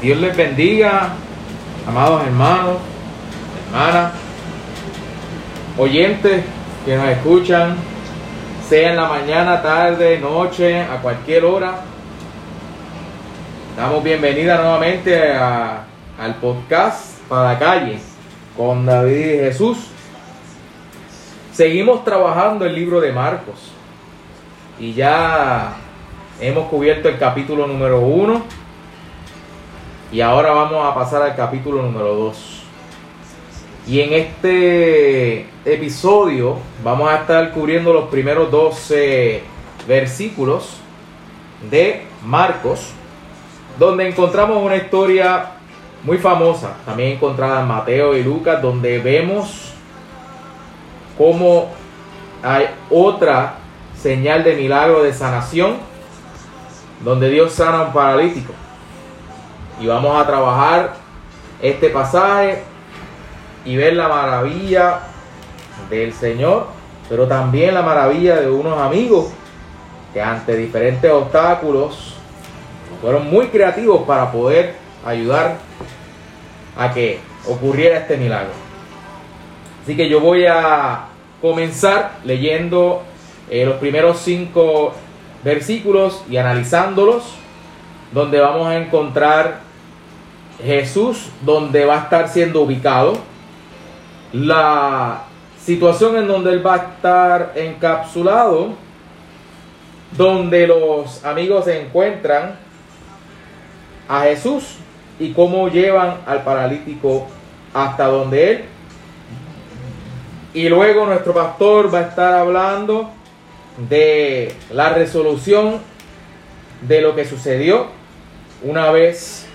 Dios les bendiga, amados hermanos, hermanas, oyentes que nos escuchan, sea en la mañana, tarde, noche, a cualquier hora. Damos bienvenida nuevamente a- al podcast para la calle con David y Jesús. Seguimos trabajando el libro de Marcos y ya hemos cubierto el capítulo número uno y ahora vamos a pasar al capítulo número 2. Y en este episodio vamos a estar cubriendo los primeros 12 versículos de Marcos, donde encontramos una historia muy famosa, también encontrada en Mateo y Lucas, donde vemos cómo hay otra señal de milagro de sanación, donde Dios sana a un paralítico. Y vamos a trabajar este pasaje y ver la maravilla del Señor, pero también la maravilla de unos amigos que ante diferentes obstáculos fueron muy creativos para poder ayudar a que ocurriera este milagro. Así que yo voy a comenzar leyendo eh, los primeros cinco versículos y analizándolos, donde vamos a encontrar Jesús, donde va a estar siendo ubicado, la situación en donde él va a estar encapsulado, donde los amigos se encuentran a Jesús y cómo llevan al paralítico hasta donde él. Y luego nuestro pastor va a estar hablando de la resolución de lo que sucedió una vez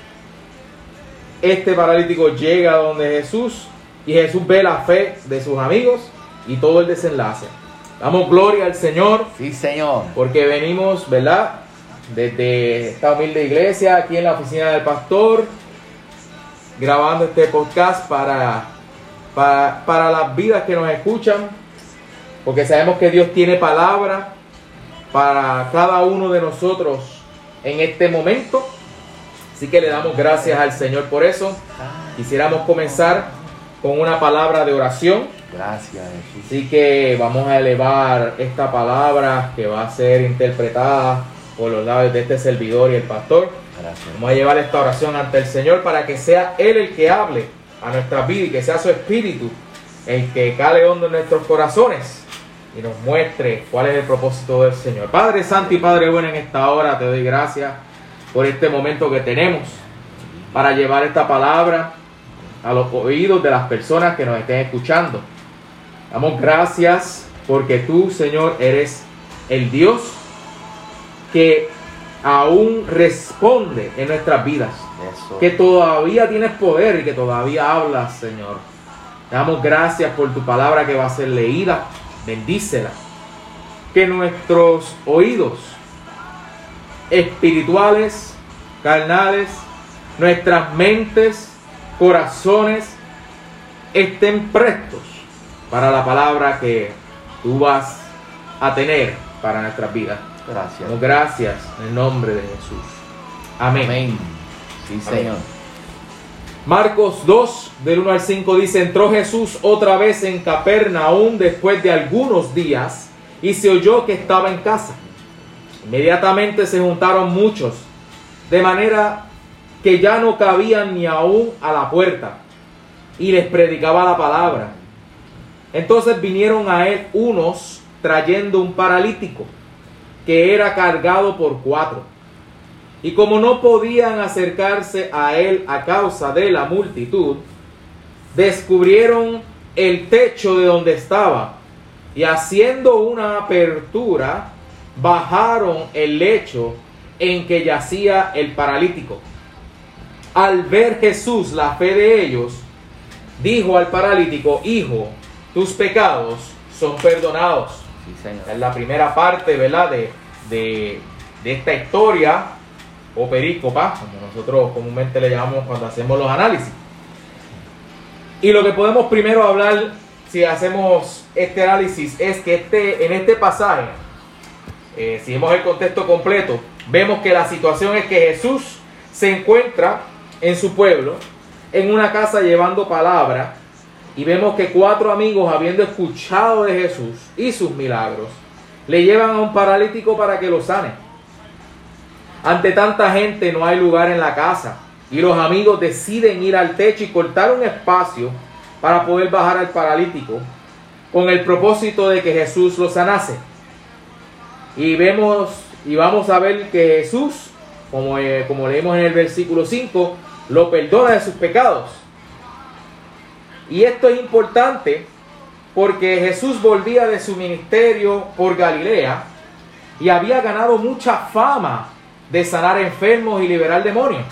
este paralítico llega a donde Jesús y Jesús ve la fe de sus amigos y todo el desenlace. Damos gloria al Señor Sí, Señor. porque venimos, ¿verdad? Desde esta humilde iglesia, aquí en la oficina del pastor, grabando este podcast para, para, para las vidas que nos escuchan, porque sabemos que Dios tiene palabra para cada uno de nosotros en este momento. Así que le damos gracias al Señor por eso. Quisiéramos comenzar con una palabra de oración. Gracias, Jesús. Así que vamos a elevar esta palabra que va a ser interpretada por los labios de este servidor y el pastor. Gracias. Vamos a llevar esta oración ante el Señor para que sea Él el que hable a nuestras vidas y que sea su espíritu el que cale hondo en nuestros corazones y nos muestre cuál es el propósito del Señor. Padre Santo y Padre bueno, en esta hora te doy gracias por este momento que tenemos para llevar esta palabra a los oídos de las personas que nos estén escuchando. Damos gracias porque tú, Señor, eres el Dios que aún responde en nuestras vidas. Eso. Que todavía tienes poder y que todavía hablas, Señor. Damos gracias por tu palabra que va a ser leída. Bendícela. Que nuestros oídos espirituales, carnales, nuestras mentes, corazones, estén prestos para la palabra que tú vas a tener para nuestras vidas. Gracias. Gracias en el nombre de Jesús. Amén. Amén. Sí, Amén. Señor. Marcos 2, del 1 al 5 dice, entró Jesús otra vez en Capernaum después de algunos días y se oyó que estaba en casa. Inmediatamente se juntaron muchos, de manera que ya no cabían ni aún a la puerta, y les predicaba la palabra. Entonces vinieron a él unos trayendo un paralítico, que era cargado por cuatro. Y como no podían acercarse a él a causa de la multitud, descubrieron el techo de donde estaba y haciendo una apertura, bajaron el lecho en que yacía el paralítico. Al ver Jesús la fe de ellos, dijo al paralítico, Hijo, tus pecados son perdonados. Sí, Señor. es la primera parte, ¿verdad? De, de, de esta historia o perícopa, como nosotros comúnmente le llamamos cuando hacemos los análisis. Y lo que podemos primero hablar, si hacemos este análisis, es que este, en este pasaje, eh, si vemos el contexto completo, vemos que la situación es que Jesús se encuentra en su pueblo, en una casa llevando palabra, y vemos que cuatro amigos, habiendo escuchado de Jesús y sus milagros, le llevan a un paralítico para que lo sane. Ante tanta gente no hay lugar en la casa, y los amigos deciden ir al techo y cortar un espacio para poder bajar al paralítico, con el propósito de que Jesús lo sanase. Y vemos y vamos a ver que Jesús, como, eh, como leemos en el versículo 5, lo perdona de sus pecados. Y esto es importante porque Jesús volvía de su ministerio por Galilea y había ganado mucha fama de sanar enfermos y liberar demonios.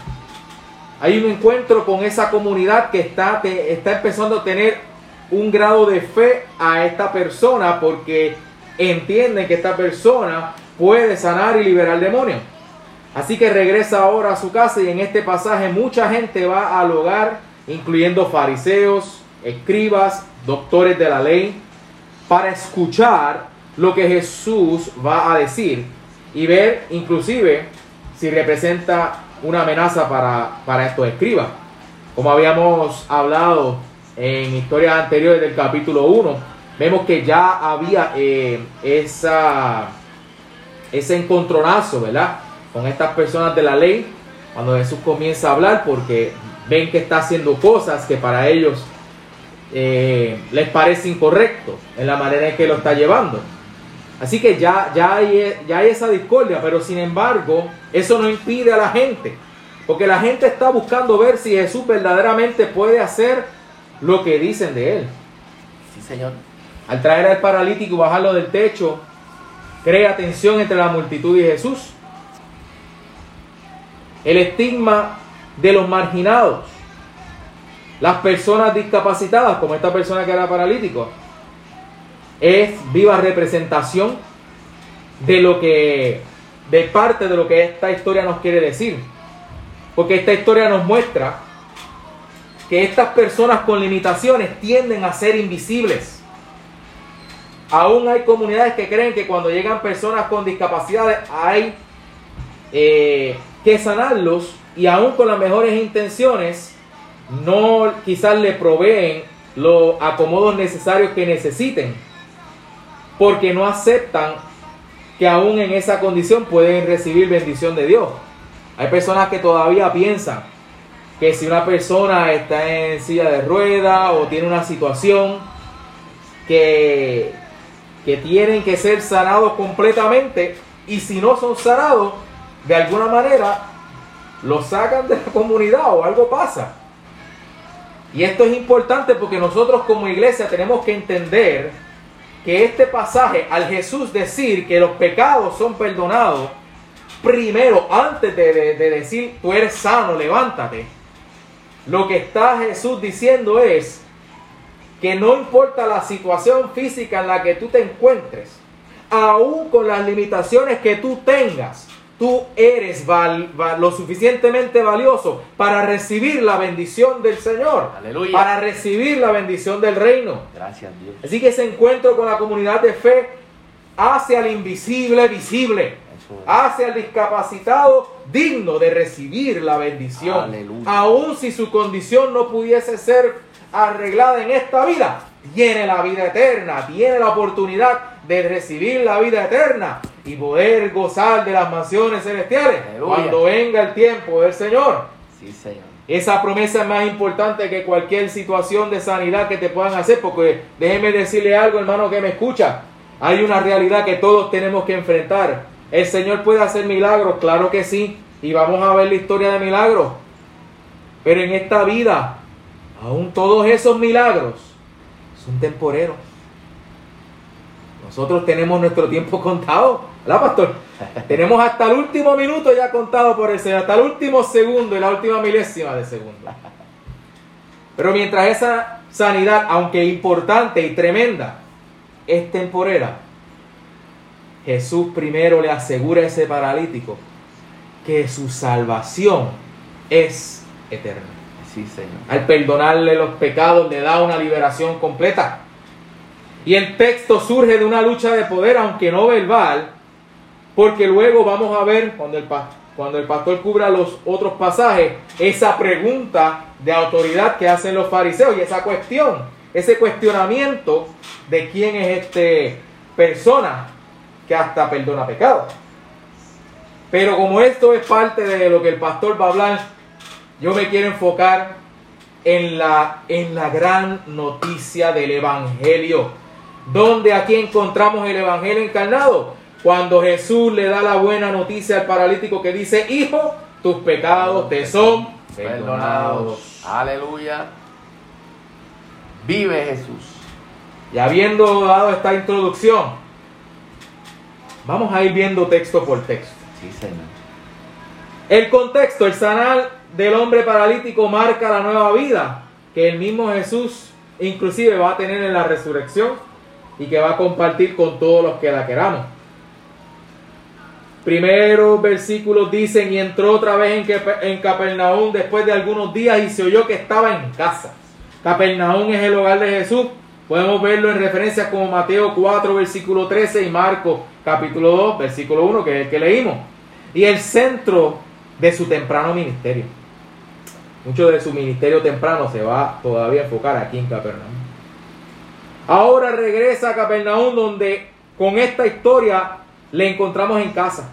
Hay un encuentro con esa comunidad que está, está empezando a tener un grado de fe a esta persona porque entienden que esta persona puede sanar y liberar demonios. Así que regresa ahora a su casa y en este pasaje mucha gente va al hogar, incluyendo fariseos, escribas, doctores de la ley, para escuchar lo que Jesús va a decir y ver inclusive si representa una amenaza para, para estos escribas. Como habíamos hablado en historias anteriores del capítulo 1, vemos que ya había eh, esa, ese encontronazo, ¿verdad? Con estas personas de la ley, cuando Jesús comienza a hablar, porque ven que está haciendo cosas que para ellos eh, les parece incorrecto en la manera en que lo está llevando. Así que ya, ya, hay, ya hay esa discordia, pero sin embargo, eso no impide a la gente, porque la gente está buscando ver si Jesús verdaderamente puede hacer lo que dicen de él. Sí, Señor. Al traer al paralítico y bajarlo del techo, crea tensión entre la multitud y Jesús. El estigma de los marginados, las personas discapacitadas, como esta persona que era paralítico, es viva representación de lo que, de parte de lo que esta historia nos quiere decir. Porque esta historia nos muestra que estas personas con limitaciones tienden a ser invisibles. Aún hay comunidades que creen que cuando llegan personas con discapacidades hay eh, que sanarlos y aún con las mejores intenciones no quizás le proveen los acomodos necesarios que necesiten porque no aceptan que aún en esa condición pueden recibir bendición de Dios. Hay personas que todavía piensan que si una persona está en silla de ruedas o tiene una situación que, que tienen que ser sanados completamente y si no son sanados, de alguna manera lo sacan de la comunidad o algo pasa. Y esto es importante porque nosotros como iglesia tenemos que entender que este pasaje, al Jesús decir que los pecados son perdonados, primero, antes de, de decir tú eres sano, levántate, lo que está Jesús diciendo es que no importa la situación física en la que tú te encuentres, aún con las limitaciones que tú tengas, tú eres lo suficientemente valioso para recibir la bendición del Señor, Aleluya. para recibir la bendición del reino. Gracias, Dios. Así que ese encuentro con la comunidad de fe hace al invisible visible hace al discapacitado digno de recibir la bendición. Aun si su condición no pudiese ser arreglada en esta vida, tiene la vida eterna, tiene la oportunidad de recibir la vida eterna y poder gozar de las mansiones celestiales cuando venga el tiempo del Señor. Sí, Señor. Esa promesa es más importante que cualquier situación de sanidad que te puedan hacer, porque déjeme decirle algo, hermano, que me escucha. Hay una realidad que todos tenemos que enfrentar. ¿El Señor puede hacer milagros? Claro que sí. Y vamos a ver la historia de milagros. Pero en esta vida, aún todos esos milagros son temporeros. Nosotros tenemos nuestro tiempo contado, ¿verdad, pastor? tenemos hasta el último minuto ya contado por el Señor, hasta el último segundo y la última milésima de segundo. Pero mientras esa sanidad, aunque importante y tremenda, es temporera, Jesús primero le asegura a ese paralítico que su salvación es eterna. Al perdonarle los pecados le da una liberación completa. Y el texto surge de una lucha de poder, aunque no verbal, porque luego vamos a ver, cuando, el, cuando el pastor cubra los otros pasajes, esa pregunta de autoridad que hacen los fariseos y esa cuestión, ese cuestionamiento de quién es este persona que hasta perdona pecado. Pero como esto es parte de lo que el pastor va a hablar, yo me quiero enfocar en la, en la gran noticia del Evangelio. Donde aquí encontramos el Evangelio encarnado? Cuando Jesús le da la buena noticia al paralítico que dice, hijo, tus pecados te son perdonados. Aleluya. Vive Jesús. Y habiendo dado esta introducción, vamos a ir viendo texto por texto. Sí, Señor. El contexto, el sanar del hombre paralítico marca la nueva vida que el mismo Jesús inclusive va a tener en la resurrección y que va a compartir con todos los que la queramos. Primeros versículos dicen, y entró otra vez en, en Capernaum después de algunos días y se oyó que estaba en casa. Capernaum es el hogar de Jesús. Podemos verlo en referencias como Mateo 4, versículo 13 y Marcos capítulo 2, versículo 1, que es el que leímos. Y el centro de su temprano ministerio. Mucho de su ministerio temprano se va todavía a enfocar aquí en Capernaum. Ahora regresa a Capernaum donde con esta historia le encontramos en casa.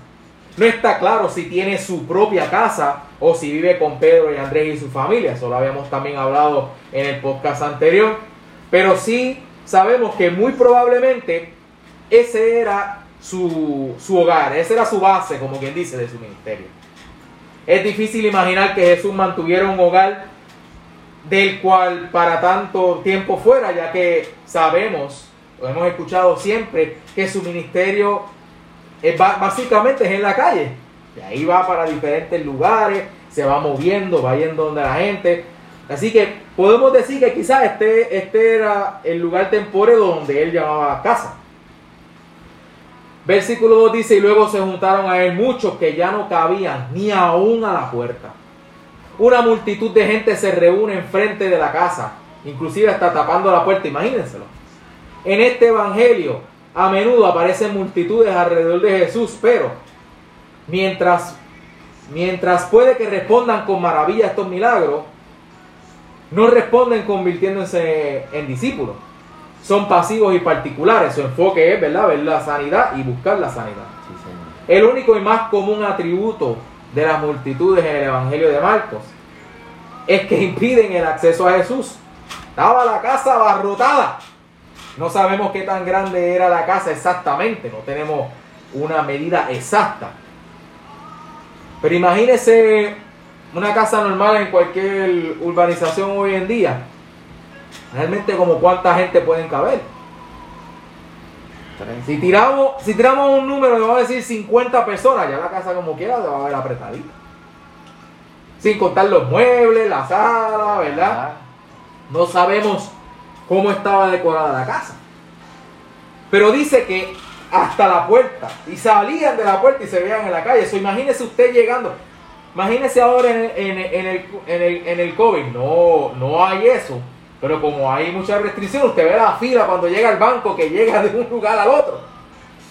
No está claro si tiene su propia casa o si vive con Pedro y Andrés y su familia. Eso lo habíamos también hablado en el podcast anterior. Pero sí sabemos que muy probablemente ese era su, su hogar, esa era su base, como quien dice, de su ministerio. Es difícil imaginar que Jesús mantuviera un hogar del cual para tanto tiempo fuera, ya que sabemos, lo hemos escuchado siempre, que su ministerio es, básicamente es en la calle. De ahí va para diferentes lugares, se va moviendo, va yendo donde la gente. Así que podemos decir que quizás este, este era el lugar temporero donde él llamaba casa. Versículo 2 dice, y luego se juntaron a él muchos que ya no cabían ni aún a la puerta. Una multitud de gente se reúne enfrente de la casa, inclusive hasta tapando la puerta, imagínenselo. En este evangelio a menudo aparecen multitudes alrededor de Jesús, pero mientras, mientras puede que respondan con maravilla a estos milagros, no responden convirtiéndose en discípulos son pasivos y particulares. Su enfoque es, ¿verdad?, ver la sanidad y buscar la sanidad. El único y más común atributo de las multitudes en el Evangelio de Marcos es que impiden el acceso a Jesús. Estaba la casa abarrotada. No sabemos qué tan grande era la casa exactamente, no tenemos una medida exacta. Pero imagínese una casa normal en cualquier urbanización hoy en día Realmente como cuánta gente pueden caber. Si tiramos, si tiramos un número, le vamos a decir 50 personas, ya la casa como quiera se va a ver apretadita. Sin contar los muebles, la sala, ¿verdad? No sabemos cómo estaba decorada la casa. Pero dice que hasta la puerta. Y salían de la puerta y se veían en la calle. Eso imagínese usted llegando. Imagínese ahora en, en, en, el, en, el, en el COVID. No, no hay eso. Pero como hay mucha restricción, usted ve la fila cuando llega al banco que llega de un lugar al otro.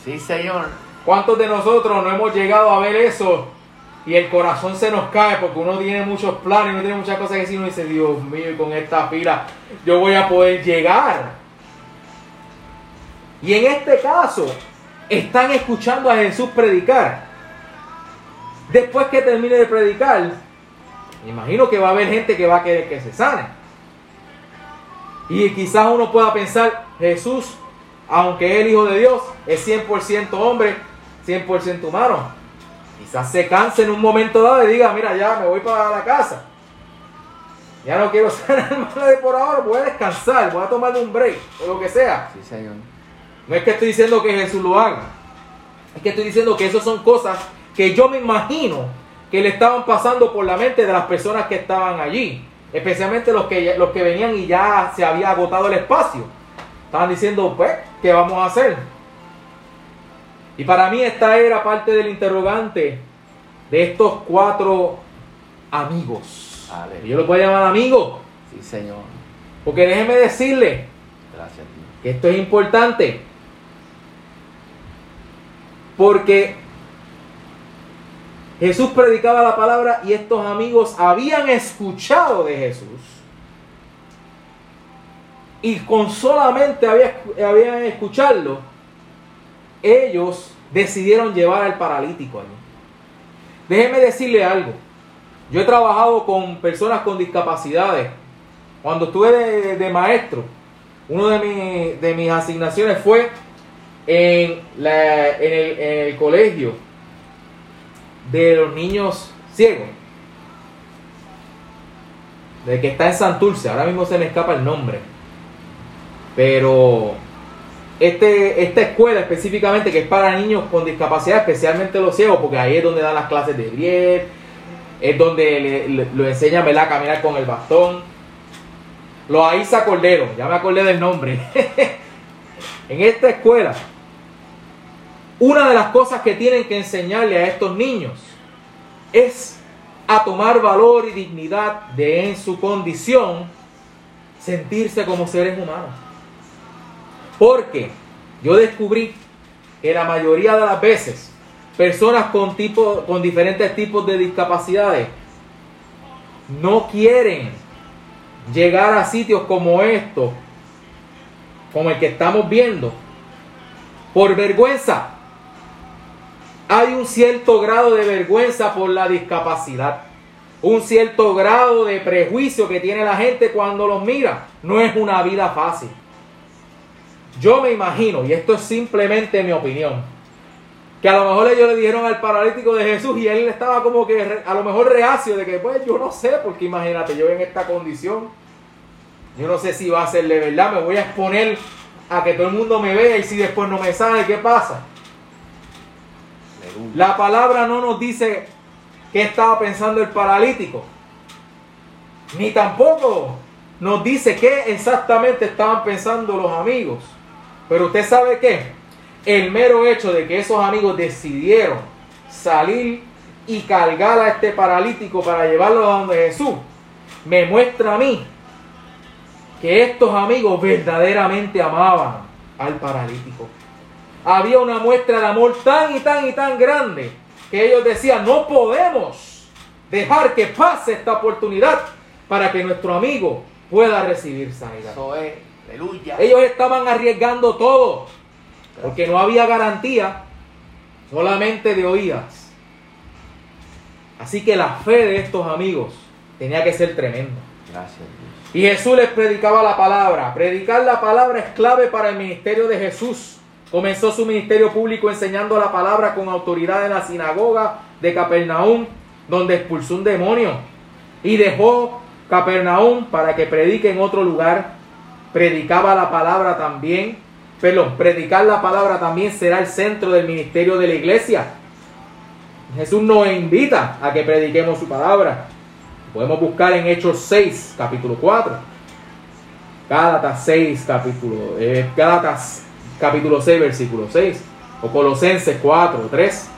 Sí, señor. ¿Cuántos de nosotros no hemos llegado a ver eso y el corazón se nos cae porque uno tiene muchos planes, uno tiene muchas cosas que decir, uno dice, Dios mío, con esta fila yo voy a poder llegar? Y en este caso, están escuchando a Jesús predicar. Después que termine de predicar, imagino que va a haber gente que va a querer que se sane. Y quizás uno pueda pensar, Jesús, aunque es el Hijo de Dios, es 100% hombre, 100% humano. Quizás se canse en un momento dado y diga, mira, ya me voy para la casa. Ya no quiero ser hermano de por ahora, voy a descansar, voy a tomar un break, o lo que sea. Sí, Señor. No es que estoy diciendo que Jesús lo haga. Es que estoy diciendo que esas son cosas que yo me imagino que le estaban pasando por la mente de las personas que estaban allí especialmente los que, los que venían y ya se había agotado el espacio. Estaban diciendo, pues, ¿qué vamos a hacer? Y para mí esta era parte del interrogante de estos cuatro amigos. Yo lo puedo llamar amigos. Sí, Señor. Porque déjeme decirle Gracias, que esto es importante. Porque Jesús predicaba la palabra y estos amigos habían escuchado de Jesús. Y con solamente había, habían escucharlo, ellos decidieron llevar al paralítico allí. Déjeme decirle algo. Yo he trabajado con personas con discapacidades. Cuando estuve de, maestro, una de, mis asignaciones fue en el colegio de los niños ciegos. De que está en Santurce, ahora mismo se me escapa el nombre. Pero este, esta escuela específicamente que es para niños con discapacidad, especialmente los ciegos, porque ahí es donde dan las clases de Briel, es donde le, lo enseña a caminar con el bastón. Loaiza Cordero, ya me acordé del nombre. en esta escuela, una de las cosas que tienen que enseñarle a estos niños es a tomar valor y dignidad de en su condición sentirse como seres humanos. Porque yo descubrí que la mayoría de las veces personas con, tipo, con diferentes tipos de discapacidades no quieren llegar a sitios como estos, como el que estamos viendo, por vergüenza. Hay un cierto grado de vergüenza por la discapacidad, un cierto grado de prejuicio que tiene la gente cuando los mira. No es una vida fácil. Yo me imagino, y esto es simplemente mi opinión, que a lo mejor ellos le dijeron al paralítico de Jesús y él estaba como que a lo mejor reacio de que pues yo no sé, porque imagínate, yo en esta condición, yo no sé si va a ser de verdad, me voy a exponer a que todo el mundo me vea y si después no me sale, ¿qué pasa? La palabra no nos dice qué estaba pensando el paralítico, ni tampoco nos dice qué exactamente estaban pensando los amigos. Pero usted sabe qué? El mero hecho de que esos amigos decidieron salir y cargar a este paralítico para llevarlo a donde Jesús, me muestra a mí que estos amigos verdaderamente amaban al paralítico. Había una muestra de amor tan y tan y tan grande que ellos decían, no podemos dejar que pase esta oportunidad para que nuestro amigo pueda recibir sanidad. Ellos estaban arriesgando todo, porque no había garantía, solamente de oídas. Así que la fe de estos amigos tenía que ser tremenda. Gracias. Y Jesús les predicaba la palabra. Predicar la palabra es clave para el ministerio de Jesús. Comenzó su ministerio público enseñando la palabra con autoridad en la sinagoga de Capernaum, donde expulsó un demonio. Y dejó Capernaum para que predique en otro lugar predicaba la palabra también, perdón, predicar la palabra también será el centro del ministerio de la iglesia. Jesús nos invita a que prediquemos su palabra. Podemos buscar en Hechos 6, capítulo 4. Gálatas 6, capítulo, eh, Gálatas capítulo 6, versículo 6. O Colosenses 4, 3.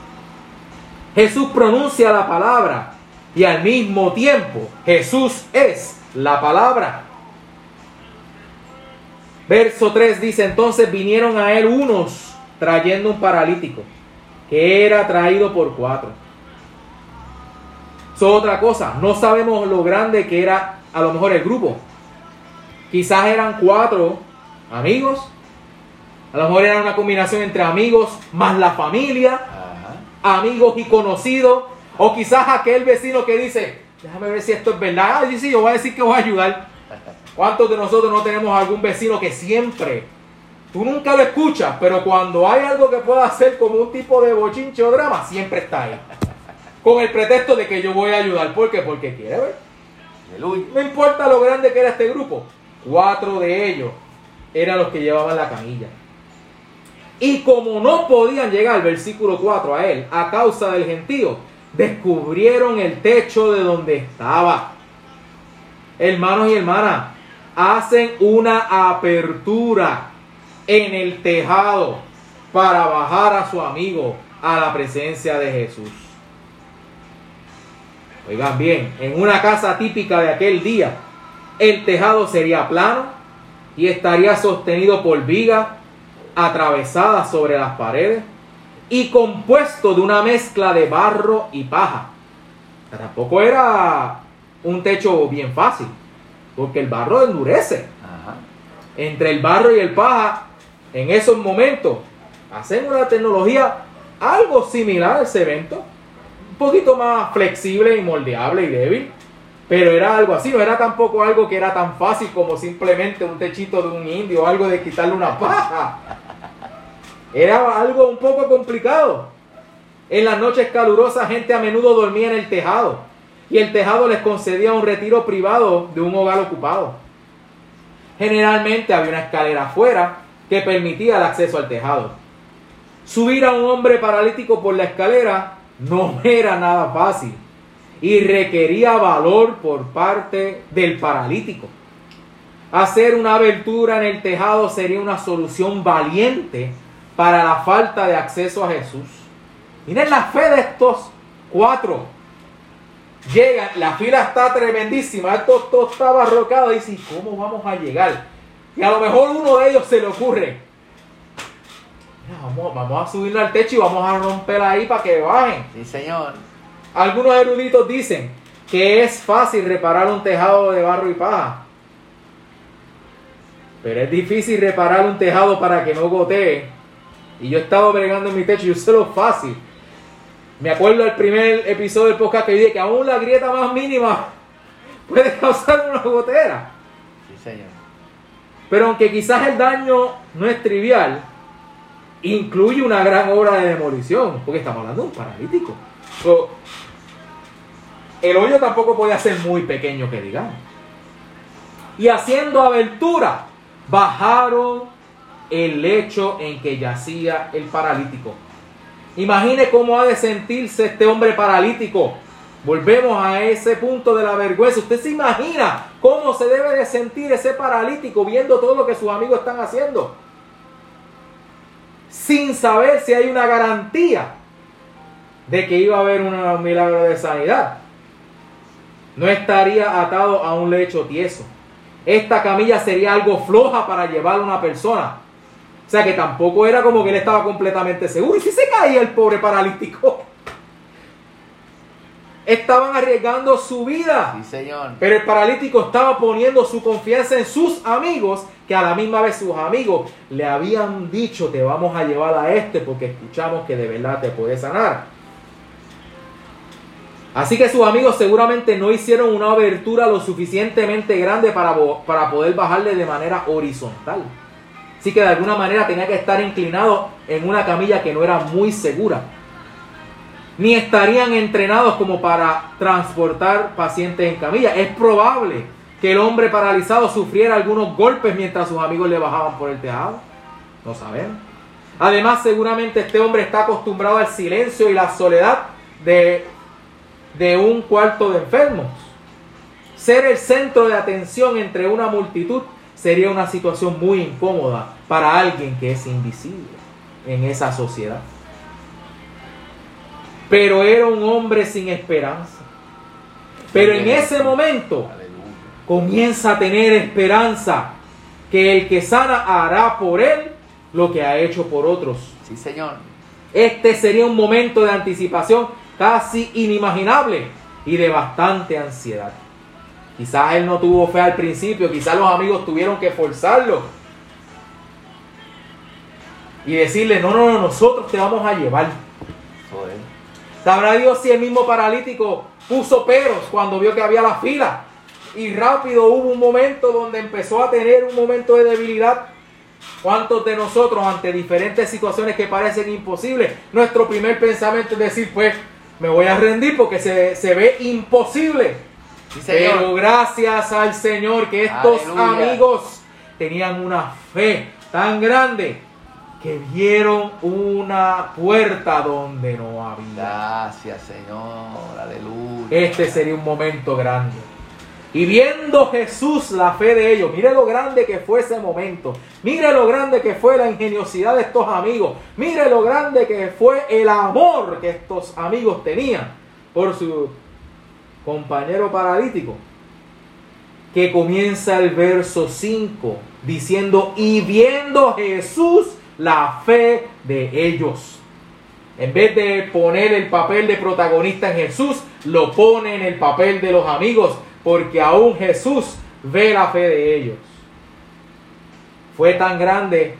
Jesús pronuncia la palabra y al mismo tiempo Jesús es la palabra. Verso 3 dice, entonces vinieron a él unos trayendo un paralítico, que era traído por cuatro. Eso otra cosa, no sabemos lo grande que era a lo mejor el grupo. Quizás eran cuatro amigos, a lo mejor era una combinación entre amigos más la familia, amigos y conocidos, o quizás aquel vecino que dice, déjame ver si esto es verdad, ay, sí, yo voy a decir que voy a ayudar. ¿Cuántos de nosotros no tenemos algún vecino que siempre, tú nunca lo escuchas, pero cuando hay algo que pueda hacer como un tipo de bochinche o drama, siempre está ahí? Con el pretexto de que yo voy a ayudar. ¿Por qué? Porque quiere ver. No importa lo grande que era este grupo, cuatro de ellos eran los que llevaban la camilla. Y como no podían llegar, versículo 4, a él, a causa del gentío, descubrieron el techo de donde estaba. Hermanos y hermanas, hacen una apertura en el tejado para bajar a su amigo a la presencia de Jesús. Oigan bien, en una casa típica de aquel día, el tejado sería plano y estaría sostenido por vigas atravesadas sobre las paredes y compuesto de una mezcla de barro y paja. Tampoco era un techo bien fácil, porque el barro endurece. Ajá. Entre el barro y el paja, en esos momentos, hacen una tecnología algo similar al cemento, un poquito más flexible y moldeable y débil, pero era algo así, no era tampoco algo que era tan fácil como simplemente un techito de un indio o algo de quitarle una paja. Era algo un poco complicado. En las noches calurosas, gente a menudo dormía en el tejado y el tejado les concedía un retiro privado de un hogar ocupado. Generalmente había una escalera afuera que permitía el acceso al tejado. Subir a un hombre paralítico por la escalera no era nada fácil y requería valor por parte del paralítico. Hacer una abertura en el tejado sería una solución valiente para la falta de acceso a Jesús. Miren la fe de estos cuatro. Llegan, la fila está tremendísima, esto, esto está barrocado. Y dicen, ¿cómo vamos a llegar? Y a lo mejor uno de ellos se le ocurre. "Mira, vamos, vamos a subirlo al techo y vamos a romper ahí para que bajen. Sí, señor. Algunos eruditos dicen que es fácil reparar un tejado de barro y paja. Pero es difícil reparar un tejado para que no gotee. Y yo he estado bregando en mi techo y yo sé lo fácil. Me acuerdo del primer episodio del podcast que dije que aún la grieta más mínima puede causar una gotera. Sí, señor. Pero aunque quizás el daño no es trivial, incluye una gran obra de demolición, porque estamos hablando de un paralítico. So, el hoyo tampoco podía ser muy pequeño que digamos. Y haciendo abertura, bajaron el lecho en que yacía el paralítico. Imagine cómo ha de sentirse este hombre paralítico. Volvemos a ese punto de la vergüenza. Usted se imagina cómo se debe de sentir ese paralítico viendo todo lo que sus amigos están haciendo. Sin saber si hay una garantía de que iba a haber un milagro de sanidad. No estaría atado a un lecho tieso. Esta camilla sería algo floja para llevar a una persona. O sea que tampoco era como que él estaba completamente seguro. ¿Y si se caía el pobre paralítico? Estaban arriesgando su vida. Sí, señor. Pero el paralítico estaba poniendo su confianza en sus amigos, que a la misma vez sus amigos le habían dicho, te vamos a llevar a este porque escuchamos que de verdad te puede sanar. Así que sus amigos seguramente no hicieron una abertura lo suficientemente grande para, para poder bajarle de manera horizontal. Así que de alguna manera tenía que estar inclinado en una camilla que no era muy segura. Ni estarían entrenados como para transportar pacientes en camilla. Es probable que el hombre paralizado sufriera algunos golpes mientras sus amigos le bajaban por el tejado. No sabemos. Además, seguramente este hombre está acostumbrado al silencio y la soledad de, de un cuarto de enfermos. Ser el centro de atención entre una multitud sería una situación muy incómoda para alguien que es invisible en esa sociedad. Pero era un hombre sin esperanza. Pero en ese momento comienza a tener esperanza que el que sana hará por él lo que ha hecho por otros. Sí, señor. Este sería un momento de anticipación casi inimaginable y de bastante ansiedad. Quizás él no tuvo fe al principio, quizás los amigos tuvieron que forzarlo y decirle, no, no, no, nosotros te vamos a llevar. Sabrá Dios si el mismo paralítico puso peros cuando vio que había la fila. Y rápido hubo un momento donde empezó a tener un momento de debilidad. ¿Cuántos de nosotros ante diferentes situaciones que parecen imposibles, nuestro primer pensamiento es decir, pues me voy a rendir porque se, se ve imposible? Sí. Pero gracias al Señor que estos Aleluya. amigos tenían una fe tan grande que vieron una puerta donde no había. Gracias, Señor. Aleluya. Este sería un momento grande. Y viendo Jesús la fe de ellos, mire lo grande que fue ese momento, mire lo grande que fue la ingeniosidad de estos amigos, mire lo grande que fue el amor que estos amigos tenían por su compañero paralítico, que comienza el verso 5 diciendo, y viendo Jesús la fe de ellos. En vez de poner el papel de protagonista en Jesús, lo pone en el papel de los amigos, porque aún Jesús ve la fe de ellos. Fue tan grande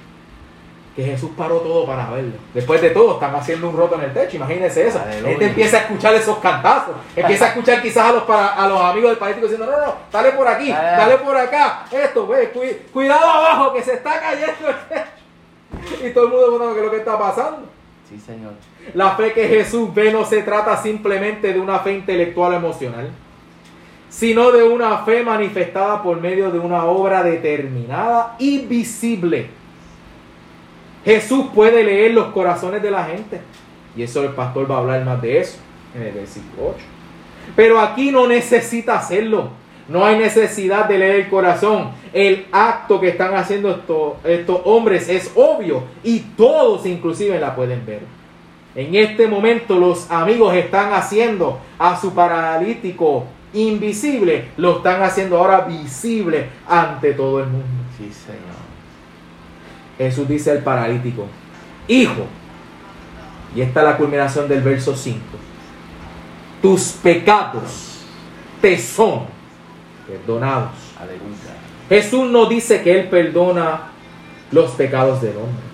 que Jesús paró todo para verlo. Después de todo, están haciendo un roto en el techo, imagínense eso. Aleluya. Este empieza a escuchar esos cantazos, empieza a escuchar quizás a los, para- a los amigos del paralítico diciendo, no, no, dale por aquí, Ah. dale por acá, esto, güey, cu- cuidado abajo que se está cayendo. Y todo el mundo preguntando qué es lo que está pasando. Sí, Señor. La fe que Jesús ve no se trata simplemente de una fe intelectual o emocional, sino de una fe manifestada por medio de una obra determinada y visible. Jesús puede leer los corazones de la gente, y eso el pastor va a hablar más de eso en el versículo 8. Pero aquí no necesita hacerlo. No hay necesidad de leer el corazón. El acto que están haciendo estos, estos hombres es obvio y todos inclusive la pueden ver. En este momento los amigos están haciendo a su paralítico invisible, lo están haciendo ahora visible ante todo el mundo. Sí, Señor. Jesús dice al paralítico, hijo, y esta es la culminación del verso 5, tus pecados te son perdonados. Aleluya. Jesús no dice que Él perdona los pecados del hombre.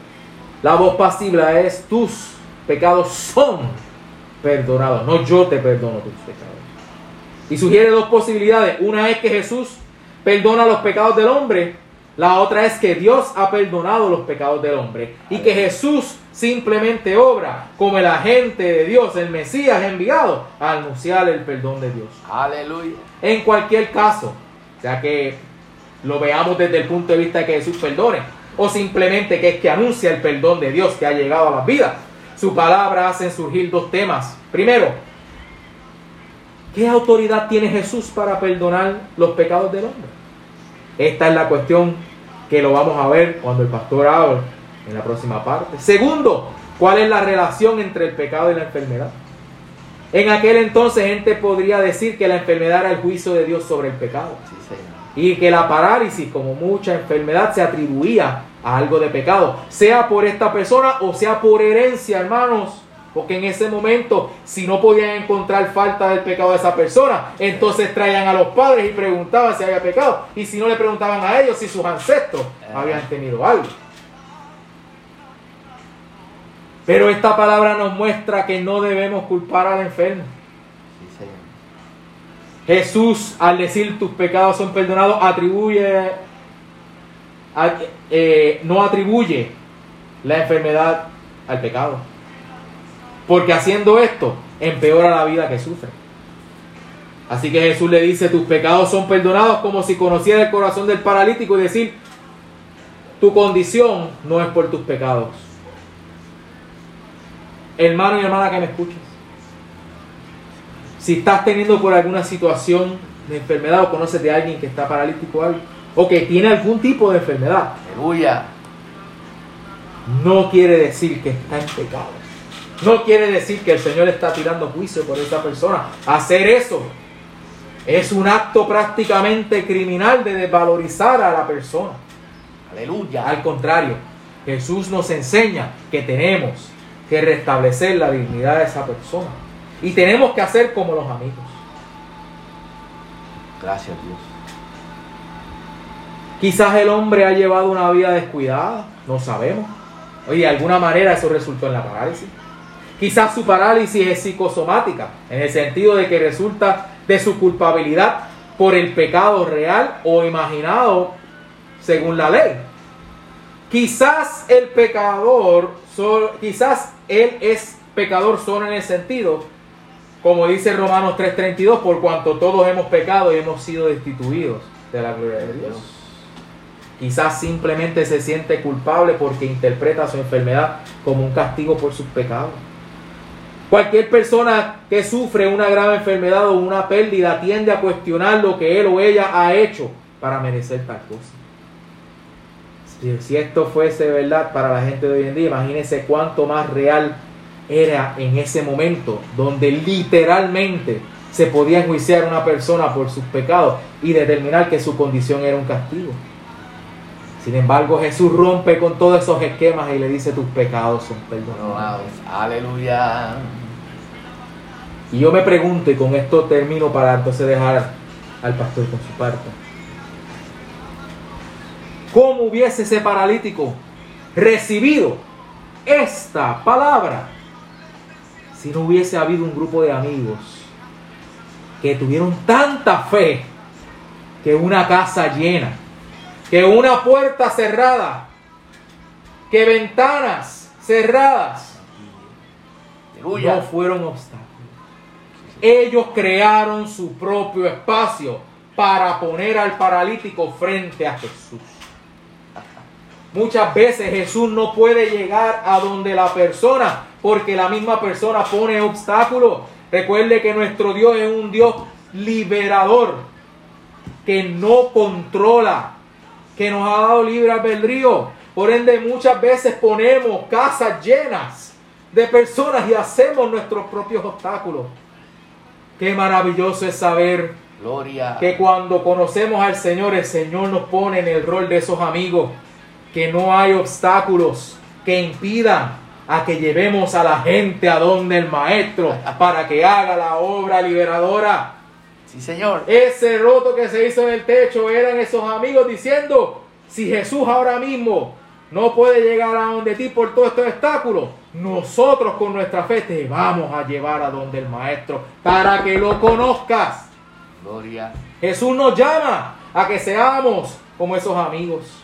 La voz pasiva es tus pecados son perdonados, no yo te perdono tus pecados. Y sugiere dos posibilidades. Una es que Jesús perdona los pecados del hombre. La otra es que Dios ha perdonado los pecados del hombre. Y que Jesús simplemente obra como el agente de Dios, el Mesías enviado, a anunciar el perdón de Dios. Aleluya. En cualquier caso, sea que lo veamos desde el punto de vista de que Jesús perdone, o simplemente que es que anuncia el perdón de Dios que ha llegado a las vidas. Su palabra hace surgir dos temas. Primero, ¿qué autoridad tiene Jesús para perdonar los pecados del hombre? Esta es la cuestión que lo vamos a ver cuando el pastor hable en la próxima parte. Segundo, ¿cuál es la relación entre el pecado y la enfermedad? En aquel entonces gente podría decir que la enfermedad era el juicio de Dios sobre el pecado Sí, Señor. y que la parálisis, como mucha enfermedad, se atribuía a algo de pecado, sea por esta persona o sea por herencia, hermanos. Porque en ese momento, si no podían encontrar falta del pecado de esa persona, entonces traían a los padres y preguntaban si había pecado. Y si no le preguntaban a ellos si sus ancestros habían tenido algo. Pero esta palabra nos muestra que no debemos culpar al enfermo. Sí, Señor. Jesús, al decir tus pecados son perdonados, atribuye, eh, no atribuye la enfermedad al pecado. Porque haciendo esto, empeora la vida que sufre. Así que Jesús le dice, tus pecados son perdonados como si conociera el corazón del paralítico y decir, tu condición no es por tus pecados. Hermano y hermana que me escuchas. Si estás teniendo por alguna situación de enfermedad o conoces de alguien que está paralítico o algo, o que tiene algún tipo de enfermedad, Aleluya. no quiere decir que está en pecado. No quiere decir que el Señor está tirando juicio por esa persona. Hacer eso es un acto prácticamente criminal de desvalorizar a la persona. Aleluya. Al contrario, Jesús nos enseña que tenemos que restablecer la dignidad de esa persona. Y tenemos que hacer como los amigos. Gracias, Dios. Quizás el hombre ha llevado una vida descuidada, no sabemos. Oye, de alguna manera eso resultó en la parálisis. Quizás su parálisis es psicosomática, en el sentido de que resulta de su culpabilidad por el pecado real o imaginado según la ley. Quizás el pecador, quizás él es pecador solo en el sentido, como dice Romanos 3:32, por cuanto todos hemos pecado y hemos sido destituidos de la gloria de Dios. Quizás simplemente se siente culpable porque interpreta su enfermedad como un castigo por sus pecados. Cualquier persona que sufre una grave enfermedad o una pérdida tiende a cuestionar lo que él o ella ha hecho para merecer tal cosa. Si, si esto fuese verdad para la gente de hoy en día, imagínense cuánto más real era en ese momento donde literalmente se podía enjuiciar a una persona por sus pecados y determinar que su condición era un castigo. Sin embargo, Jesús rompe con todos esos esquemas y le dice, tus pecados son perdonados. Perdonados. Aleluya. Y yo me pregunto, y con esto termino para entonces dejar al pastor con su parte. ¿Cómo hubiese ese paralítico recibido esta palabra si no hubiese habido un grupo de amigos que tuvieron tanta fe que una casa llena, que una puerta cerrada, que ventanas cerradas no fueron obstáculos. Ellos crearon su propio espacio para poner al paralítico frente a Jesús. Muchas veces Jesús no puede llegar a donde la persona porque la misma persona pone obstáculos. Recuerde que nuestro Dios es un Dios liberador, que no controla, que nos ha dado libre albedrío. Por ende, muchas veces ponemos casas llenas de personas y hacemos nuestros propios obstáculos. Qué maravilloso es saber Gloria. que cuando conocemos al Señor, el Señor nos pone en el rol de esos amigos, que no hay obstáculos que impidan a que llevemos a la gente a donde el Maestro para que haga la obra liberadora. Sí, Señor. Ese roto que se hizo en el techo eran esos amigos diciendo, si Jesús ahora mismo no puede llegar a donde ti por todos estos obstáculos, nosotros con nuestra fe te vamos a llevar a donde el Maestro para que lo conozcas. Gloria. Jesús nos llama a que seamos como esos amigos.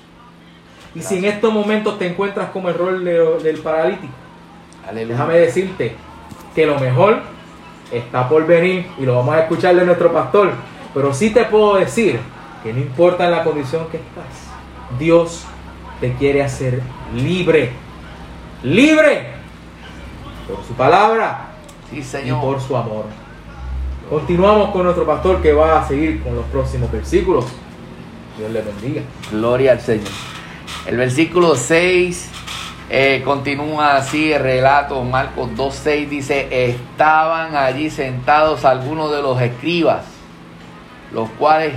Y si en estos momentos te encuentras como el rol de- del paralítico, Aleluya. déjame decirte que lo mejor está por venir y lo vamos a escuchar de nuestro pastor. Pero sí te puedo decir que no importa en la condición que estás, Dios te quiere hacer libre. Libre por su palabra Sí, y por su amor. Continuamos con nuestro pastor que va a seguir con los próximos versículos. Dios le bendiga. Gloria al Señor. El versículo 6 eh, continúa así el relato. Marcos 2.6 dice, estaban allí sentados algunos de los escribas, los cuales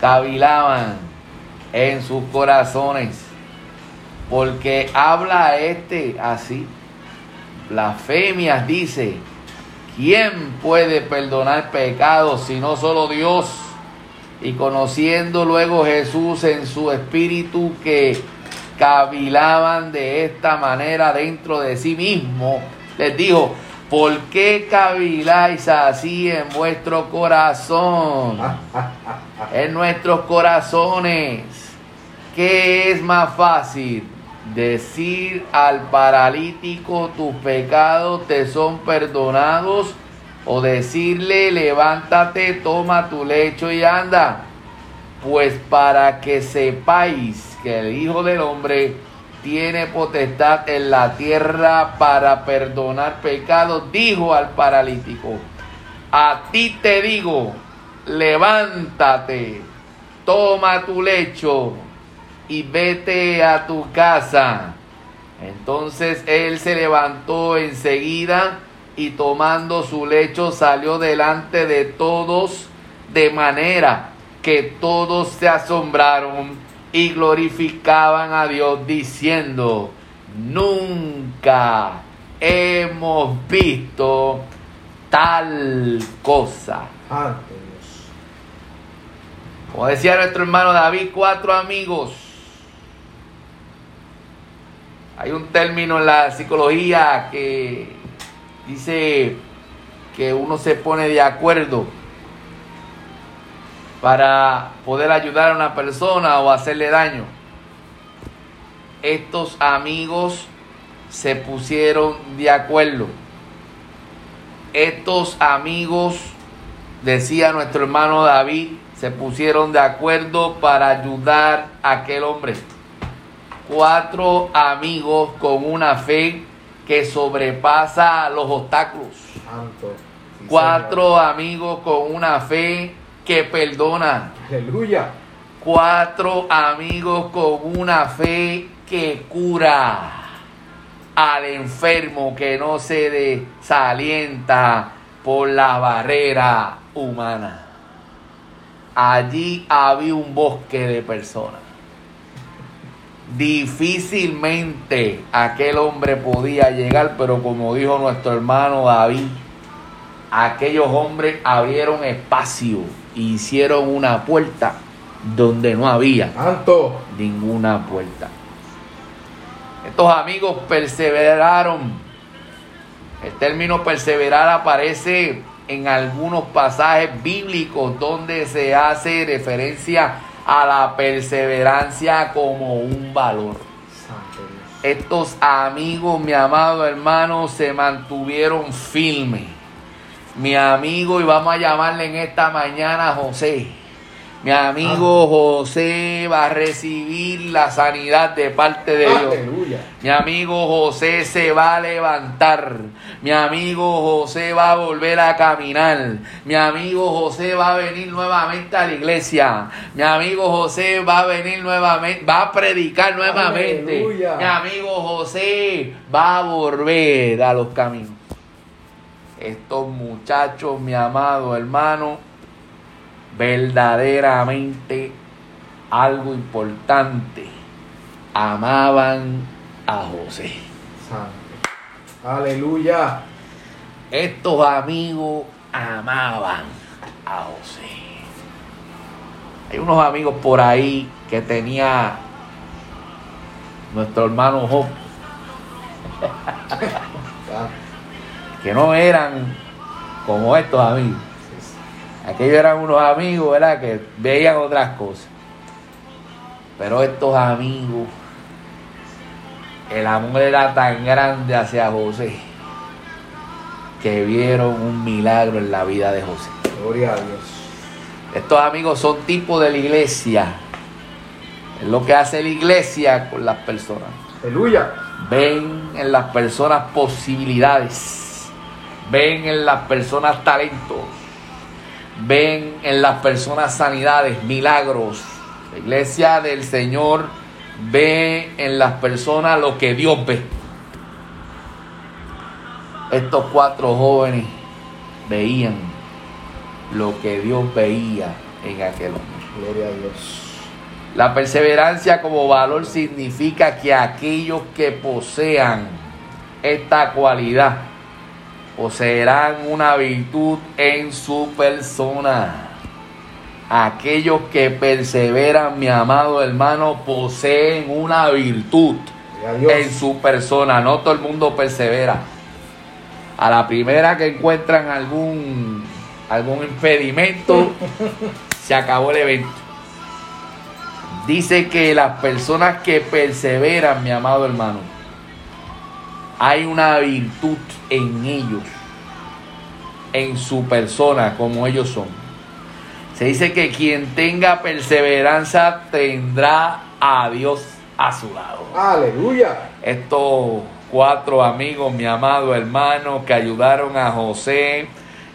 cavilaban en sus corazones. Porque habla este así. Blasfemias dice, ¿quién puede perdonar pecados si no solo Dios? Y conociendo luego Jesús en su espíritu que cavilaban de esta manera dentro de sí mismo, les dijo, ¿por qué caviláis así en vuestro corazón? En nuestros corazones, ¿qué es más fácil? Decir al paralítico tus pecados te son perdonados o decirle levántate, toma tu lecho y anda. Pues para que sepáis que el Hijo del Hombre tiene potestad en la tierra para perdonar pecados, dijo al paralítico, a ti te digo, levántate, toma tu lecho y vete a tu casa. Entonces él se levantó enseguida y tomando su lecho salió delante de todos de manera que todos se asombraron y glorificaban a Dios diciendo, nunca hemos visto tal cosa. Ante Dios. Como decía nuestro hermano David, cuatro amigos. Hay un término en la psicología que dice que uno se pone de acuerdo para poder ayudar a una persona o hacerle daño. Estos amigos se pusieron de acuerdo. Estos amigos, decía nuestro hermano David, se pusieron de acuerdo para ayudar a aquel hombre. Cuatro amigos con una fe que sobrepasa los obstáculos. Santo. Sí, Cuatro amigos con una fe que perdona. Aleluya. Cuatro amigos con una fe que cura al enfermo que no se desalienta por la barrera humana. Allí había un bosque de personas. Difícilmente aquel hombre podía llegar, pero como dijo nuestro hermano David, aquellos hombres abrieron espacio e hicieron una puerta donde no había ninguna puerta. Estos amigos perseveraron. El término perseverar aparece en algunos pasajes bíblicos donde se hace referencia a la perseverancia como un valor. Estos amigos, mi amado hermano, se mantuvieron firmes. Mi amigo, y vamos a llamarle en esta mañana José mi amigo José va a recibir la sanidad de parte de Dios. Mi amigo José se va a levantar. Mi amigo José va a volver a caminar. Mi amigo José va a venir nuevamente a la iglesia. Mi amigo José va a venir nuevamente, va a predicar nuevamente. Mi amigo José va a volver a los caminos. Estos muchachos, mi amado hermano, verdaderamente algo importante. Amaban a José. Aleluya. Estos amigos amaban a José. Hay unos amigos por ahí que tenía nuestro hermano Job. que no eran como estos amigos. Aquellos eran unos amigos, ¿verdad? Que veían otras cosas. Pero estos amigos, el amor era tan grande hacia José que vieron un milagro en la vida de José. Gloria a Dios. Estos amigos son tipo de la iglesia. Es lo que hace la iglesia con las personas. Aleluya. Ven en las personas posibilidades. Ven en las personas talentos ven en las personas sanidades, milagros. La iglesia del Señor ve en las personas lo que Dios ve. Estos cuatro jóvenes veían lo que Dios veía en aquel hombre. Gloria a Dios. La perseverancia como valor significa que aquellos que posean esta cualidad poseerán una virtud en su persona. Aquellos que perseveran, mi amado hermano, poseen una virtud en su persona. No todo el mundo persevera. A la primera que encuentran algún, algún impedimento, se acabó el evento. Dice que las personas que perseveran, mi amado hermano, hay una virtud en ellos, en su persona, como ellos son. Se dice que quien tenga perseverancia tendrá a Dios a su lado. Aleluya. Estos cuatro amigos, mi amado hermano, que ayudaron a José.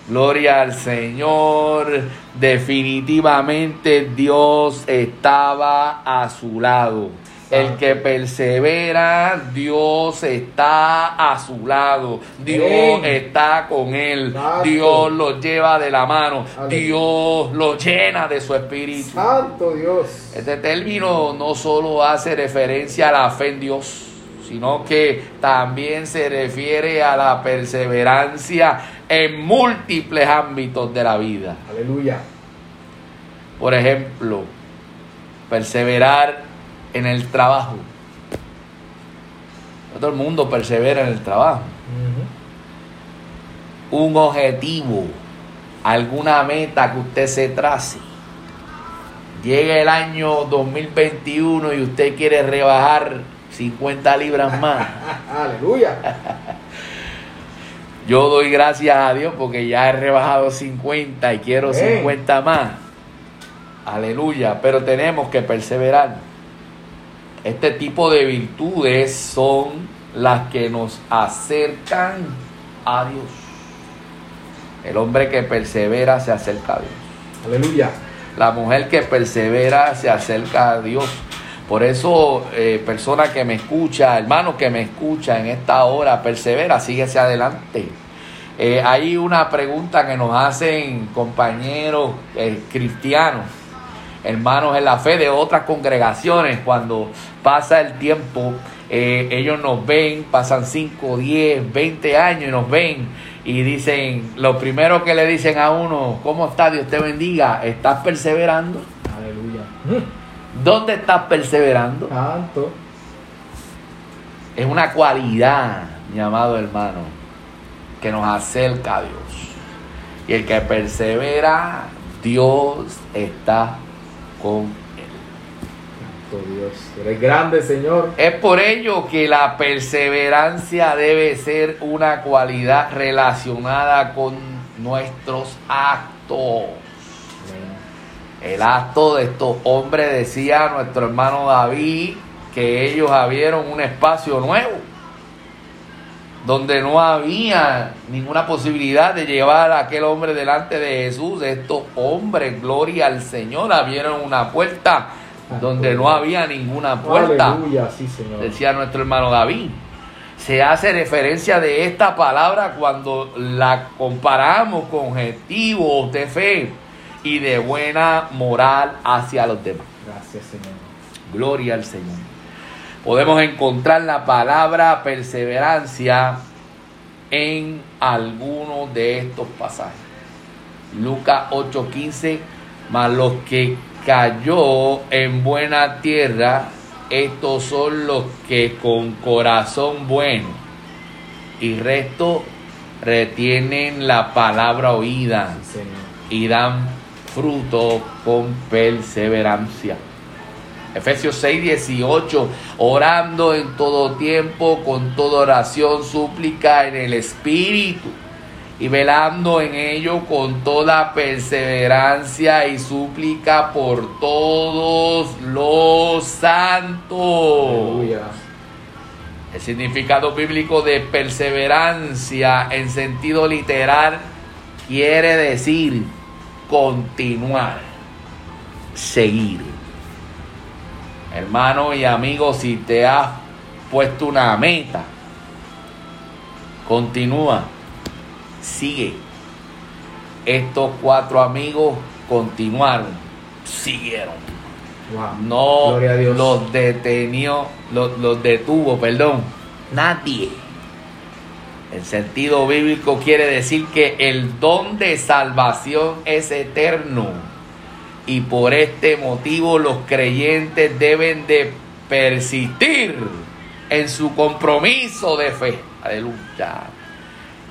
Gloria al Señor. Definitivamente Dios estaba a su lado. El que persevera, Dios está a su lado. Dios está con él. Dios lo lleva de la mano. Dios lo llena de su espíritu. Santo Dios. Este término no solo hace referencia a la fe en Dios, sino que también se refiere a la perseverancia en múltiples ámbitos de la vida. Aleluya. Por ejemplo, perseverar en el trabajo. todo el mundo persevera en el trabajo. Un objetivo, alguna meta que usted se trace. Llega el año 2021 y usted quiere rebajar 50 libras más. Aleluya. Yo doy gracias a Dios porque ya he rebajado 50 y quiero 50 más. Aleluya. Pero tenemos que perseverar. Este tipo de virtudes son las que nos acercan a Dios. El hombre que persevera se acerca a Dios. Aleluya. La mujer que persevera se acerca a Dios. Por eso, eh, persona que me escucha, hermano que me escucha en esta hora, persevera, síguese adelante. Eh, hay una pregunta que nos hacen compañeros eh, cristianos hermanos en la fe de otras congregaciones, cuando pasa el tiempo, eh, ellos nos ven, pasan 5, 10, 20 años y nos ven y dicen, lo primero que le dicen a uno, ¿cómo está? Dios te bendiga, ¿estás perseverando? Aleluya. ¿Dónde estás perseverando? Tanto. Es una cualidad, mi amado hermano, que nos acerca a Dios. Y el que persevera, Dios está con él. Santo Dios. Eres grande, Señor. Es por ello que la perseverancia debe ser una cualidad relacionada con nuestros actos. El acto de estos hombres decía nuestro hermano David que ellos abrieron un espacio nuevo donde no había ninguna posibilidad de llevar a aquel hombre delante de Jesús. Estos hombres, gloria al Señor, abrieron una puerta donde no había ninguna puerta. Aleluya, sí, Señor. Decía nuestro hermano David. Se hace referencia de esta palabra cuando la comparamos con objetivos de fe y de buena moral hacia los demás. Gracias, Señor. Gloria al Señor. Podemos encontrar la palabra perseverancia en alguno de estos pasajes. Lucas 8:15, mas los que cayó en buena tierra, estos son los que con corazón bueno y resto retienen la palabra oída y dan fruto con perseverancia. Efesios 6, 18, orando en todo tiempo, con toda oración, súplica en el Espíritu, y velando en ello con toda perseverancia y súplica por todos los santos. El significado bíblico de perseverancia en sentido literal quiere decir continuar, seguir. Hermano y amigo, si te has puesto una meta, continúa, sigue. Estos cuatro amigos continuaron, siguieron. Wow. No Gloria a Dios. los detenió, los, los detuvo, perdón. Nadie. En sentido bíblico quiere decir que el don de salvación es eterno. Y por este motivo los creyentes deben de persistir en su compromiso de fe. Aleluya.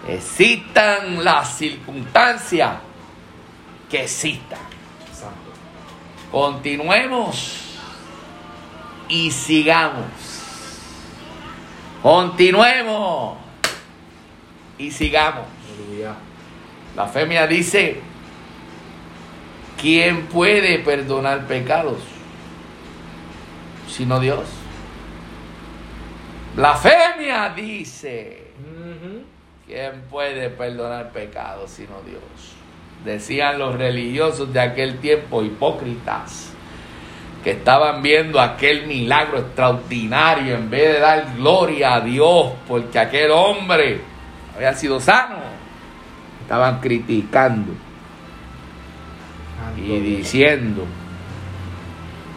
Existan las circunstancias que existan. Continuemos y sigamos. Continuemos y sigamos. La femia dice, ¿quién puede perdonar pecados? Sino Dios. Blasfemia dice. ¿quién puede perdonar pecados sino Dios? Decían los religiosos de aquel tiempo, hipócritas, que estaban viendo aquel milagro extraordinario en vez de dar gloria a Dios porque aquel hombre había sido sano. Estaban criticando y diciendo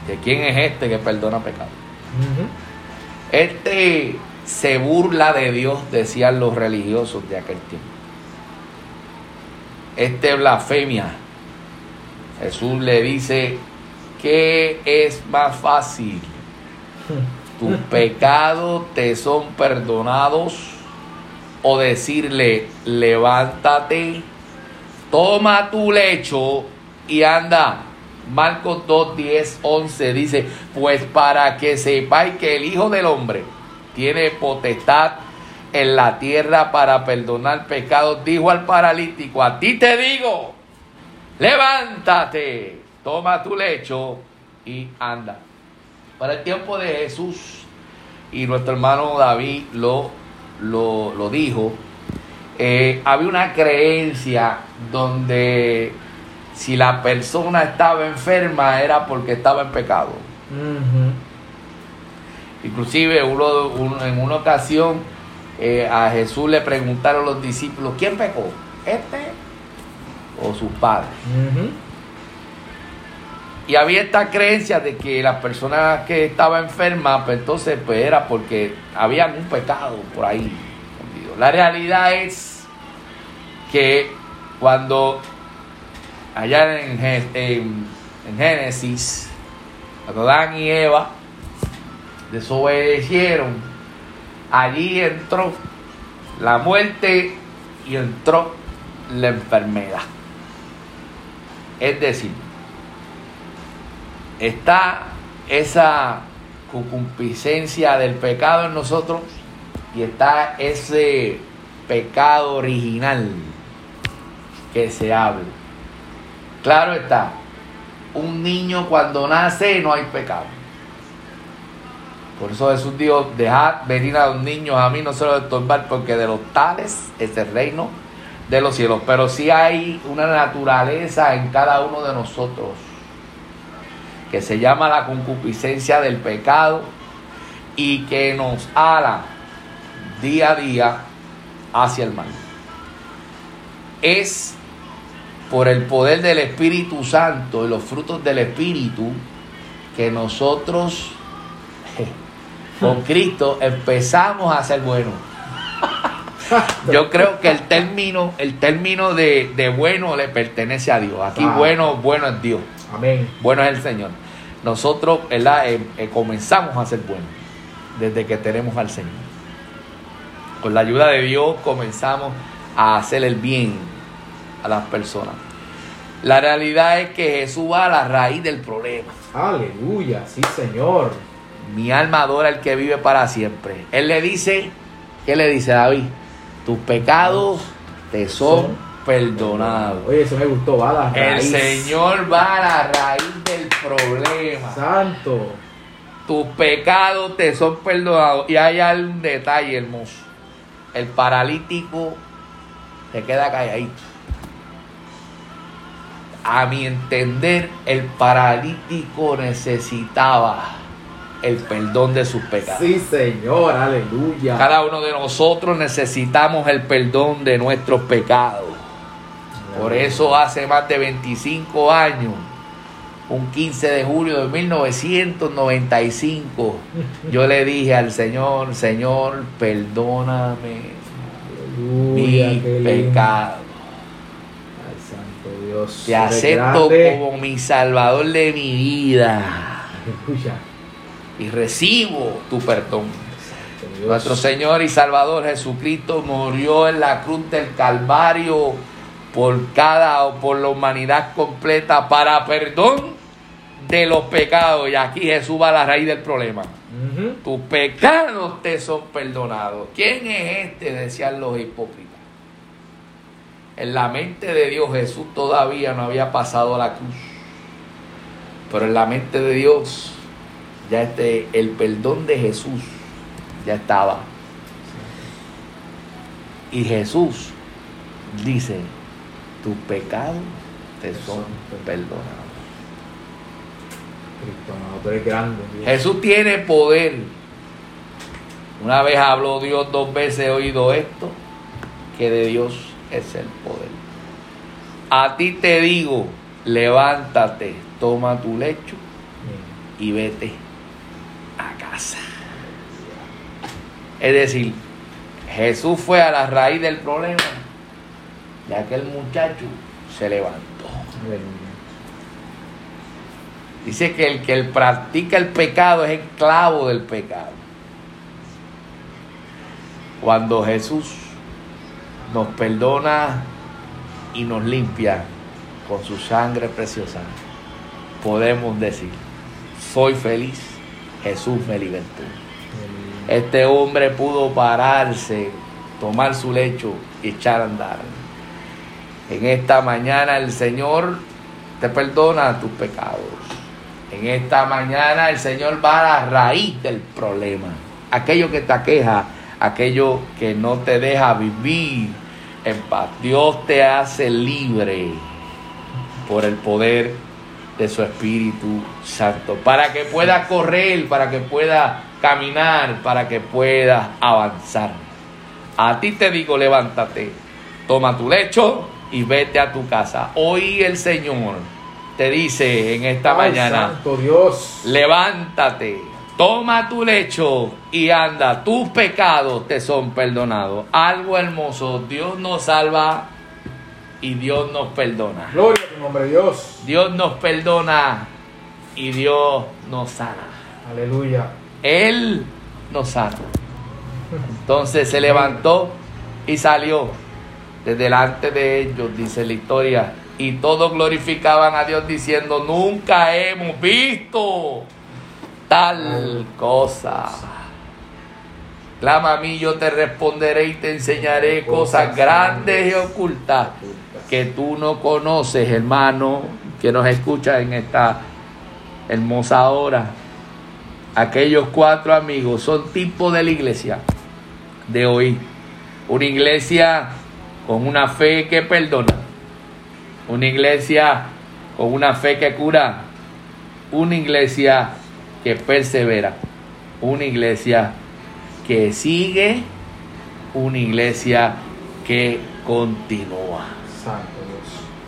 que quién es este que perdona pecados. Ujú. Este se burla de Dios, decían los religiosos de aquel tiempo. Este blasfemia. Jesús le dice, ¿qué es más fácil? ¿Tus pecados te son perdonados? O decirle, levántate, toma tu lecho y anda. Marcos 2, 10, 11 dice, pues para que sepáis que el Hijo del Hombre tiene potestad en la tierra para perdonar pecados, dijo al paralítico, a ti te digo, levántate, toma tu lecho y anda. Para el tiempo de Jesús, y nuestro hermano David lo, lo, lo dijo, eh, había una creencia donde si la persona estaba enferma era porque estaba en pecado. Ujú. Inclusive uno, uno- en una ocasión eh, a Jesús le preguntaron los discípulos, ¿quién pecó? ¿Este o sus padres? Y había esta creencia de que las personas que estaban enfermas, pues entonces pues era porque había un pecado por ahí. La realidad es que cuando allá en, en Génesis, cuando Adán y Eva desobedecieron, allí entró la muerte y entró la enfermedad. Es decir, está esa concupiscencia del pecado en nosotros y está ese pecado original que se habla. Claro está, un niño cuando nace no hay pecado. Por eso Jesús dijo, dejad venir a los niños a mí, no se los estorbar, porque de los tales es el reino de los cielos. Pero sí hay una naturaleza en cada uno de nosotros que se llama la concupiscencia del pecado y que nos ala día a día hacia el mal. Es por el poder del Espíritu Santo y los frutos del Espíritu que nosotros con Cristo empezamos a ser buenos. Yo creo que el término, el término de, bueno le pertenece a Dios. Aquí bueno, bueno es Dios. Amén. Bueno es el Señor. Nosotros eh, eh, comenzamos a ser buenos desde que tenemos al Señor. Con la ayuda de Dios comenzamos a hacer el bien a las personas. La realidad es que Jesús va a la raíz del problema. Aleluya, sí Señor. Mi alma adora al que vive para siempre. Él le dice, ¿qué le dice David? Tus pecados te son perdonados. Oye, eso me gustó, va a la raíz. El Señor va a la raíz del problema. Santo. Tus pecados te son perdonados. Y hay un detalle hermoso. El paralítico se queda calladito. A mi entender, el paralítico necesitaba el perdón de sus pecados. Sí, Señor, aleluya. Cada uno de nosotros necesitamos el perdón de nuestros pecados. Por eso hace más de 25 años, un 15 de julio de 1995, yo le dije al Señor, Señor, perdóname mi pecado. Dios. Te acepto como mi salvador de mi vida. Aleluya y recibo tu perdón. Nuestro Señor y Salvador Jesucristo murió en la cruz del Calvario por cada o por la humanidad completa para perdón de los pecados. Y aquí Jesús va a la raíz del problema. Tus pecados te son perdonados. ¿Quién es este? Decían los hipócritas. En la mente de Dios Jesús todavía no había pasado a la cruz. Pero en la mente de Dios ya este, el perdón de Jesús ya estaba. Y Jesús dice, tus pecados te son perdonados. Jesús tiene poder. Una vez habló Dios, dos veces he oído esto, que de Dios es el poder. A ti te digo, levántate, toma tu lecho y vete es decir, Jesús fue a la raíz del problema ya que el muchacho se levantó. Dice que el que practica el pecado es esclavo del pecado. Cuando Jesús nos perdona y nos limpia con su sangre preciosa, podemos decir, soy feliz, Jesús me libertó. Este hombre pudo pararse, tomar su lecho y echar a andar. En esta mañana el Señor te perdona tus pecados. En esta mañana el Señor va a la raíz del problema. Aquello que te aqueja, aquello que no te deja vivir en paz. Dios te hace libre por el poder de su Espíritu Santo. Para que pueda correr, para que pueda caminar para que puedas avanzar. A ti te digo, levántate, toma tu lecho y vete a tu casa. Hoy el Señor te dice en esta Ay, mañana, Santo Dios. levántate, toma tu lecho y anda, tus pecados te son perdonados. Algo hermoso, Dios nos salva y Dios nos perdona. Gloria a tu nombre, Dios. Dios nos perdona y Dios nos sana. Aleluya. Él nos sana. Entonces se levantó y salió de delante de ellos, dice la historia. Y todos glorificaban a Dios diciendo, nunca hemos visto tal cosa. Clama a mí, yo te responderé y te enseñaré cosas grandes y ocultas que tú no conoces, hermano, que nos escucha en esta hermosa hora. Aquellos cuatro amigos son tipo de la iglesia de hoy. Una iglesia con una fe que perdona. Una iglesia con una fe que cura. Una iglesia que persevera. Una iglesia que sigue. Una iglesia que continúa.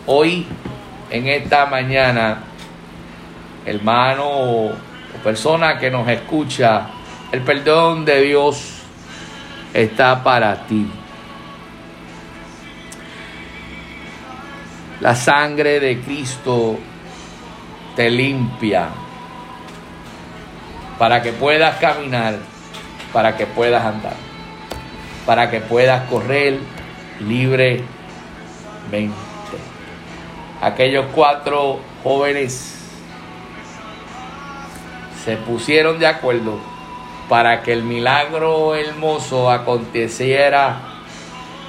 Hoy, en esta mañana, hermano o persona que nos escucha, el perdón de Dios está para ti. La sangre de Cristo te limpia para que puedas caminar, para que puedas andar, para que puedas correr libremente. Aquellos cuatro jóvenes se pusieron de acuerdo para que el milagro hermoso aconteciera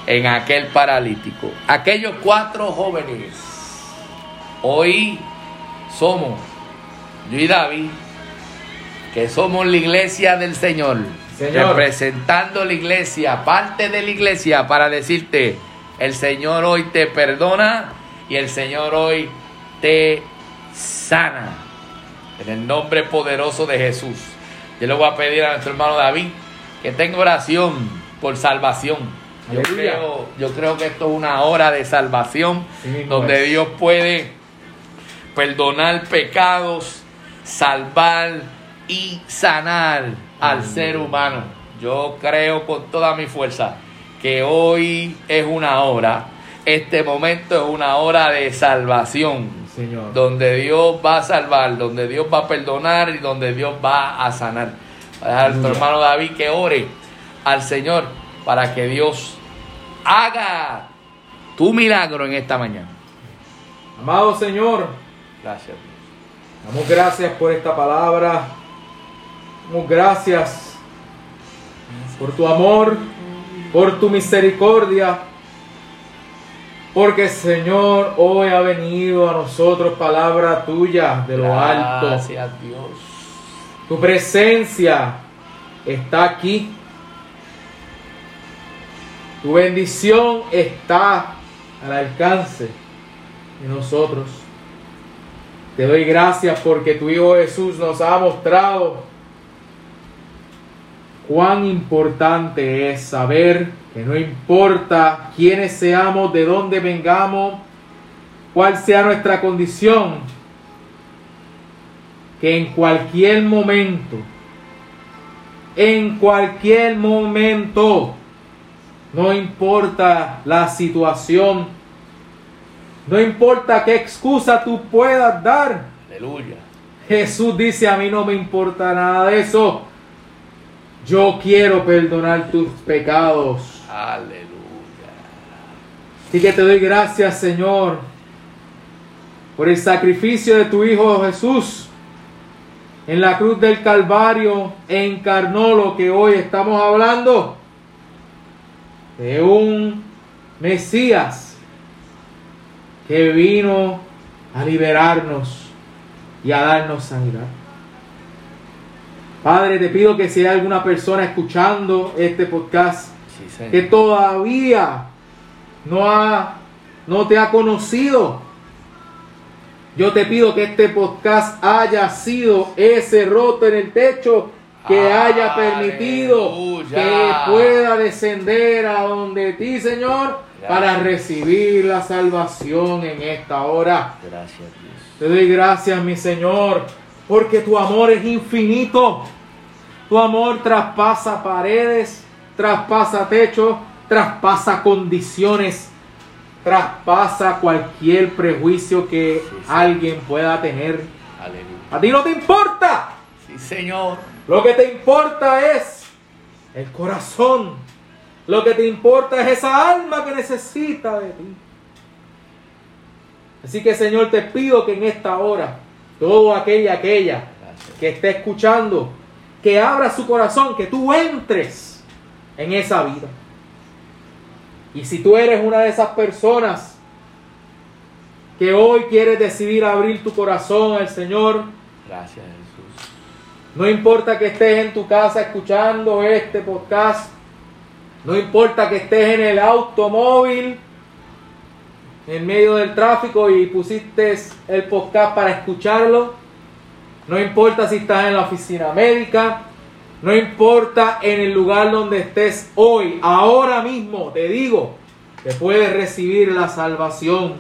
en aquel paralítico. Aquellos cuatro jóvenes, hoy somos, yo y David, que somos la iglesia del Señor, Señor. representando la iglesia, parte de la iglesia, para decirte, el Señor hoy te perdona y el Señor hoy te sana. En el nombre poderoso de Jesús. Yo le voy a pedir a nuestro hermano David que tenga oración por salvación. Yo creo, yo creo que esto es una hora de salvación Sí donde es. Dios puede perdonar pecados, salvar y sanar al ser humano. Yo creo con toda mi fuerza que hoy es una hora, este momento es una hora de salvación Señor. donde Dios va a salvar, donde Dios va a perdonar y donde Dios va a sanar. Voy a dejar a nuestro Aleluya. hermano David que ore al Señor para que Dios haga tu milagro en esta mañana. Amado Señor, Gracias. damos gracias por esta palabra. Damos gracias por tu amor, por tu misericordia. Porque Señor, hoy ha venido a nosotros palabra tuya de lo alto. Gracias Dios. Tu presencia está aquí. Tu bendición está al alcance de nosotros. Te doy gracias porque tu Hijo Jesús nos ha mostrado cuán importante es saber que no importa quiénes seamos, de dónde vengamos, cuál sea nuestra condición, que en cualquier momento, en cualquier momento, no importa la situación, no importa qué excusa tú puedas dar, Aleluya. Jesús dice, a mí no me importa nada de eso. Yo quiero perdonar tus pecados. Aleluya. Así que te doy gracias, Señor, por el sacrificio de tu Hijo Jesús. En la cruz del Calvario encarnó lo que hoy estamos hablando de un Mesías que vino a liberarnos y a darnos sanidad. Padre, te pido que si hay alguna persona escuchando este podcast Sí, que todavía no, ha, no te ha conocido, yo te pido que este podcast haya sido ese roto en el techo que haya permitido Aleluya. que pueda descender a donde ti, Señor, para recibir la salvación en esta hora. Gracias, Dios. Te doy gracias, mi Señor, porque tu amor es infinito. Tu amor traspasa paredes, traspasa techos, traspasa condiciones, traspasa cualquier prejuicio que Sí, alguien pueda tener. Aleluya. A ti no te importa. Sí, Señor. Lo que te importa es el corazón. Lo que te importa es esa alma que necesita de ti. Así que Señor, te pido que en esta hora, todo aquel y aquella que esté escuchando, que abra su corazón, que tú entres en esa vida. Y si tú eres una de esas personas que hoy quieres decidir abrir tu corazón al Señor, Gracias, Jesús. no importa que estés en tu casa escuchando este podcast, no importa que estés en el automóvil, en medio del tráfico y pusiste el podcast para escucharlo, no importa si estás en la oficina médica, no importa en el lugar donde estés hoy, ahora mismo te digo que puedes recibir la salvación.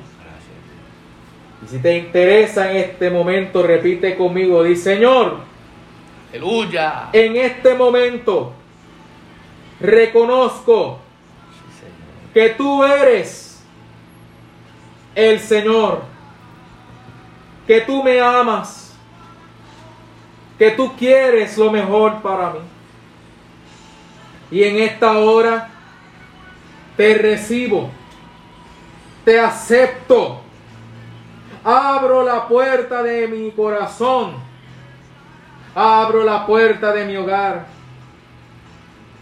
Y si te interesa en este momento, repite conmigo, di Señor, Aleluya. en este momento reconozco que tú eres el Señor, que tú me amas, que tú quieres lo mejor para mí. Y en esta hora te recibo, te acepto, abro la puerta de mi corazón, abro la puerta de mi hogar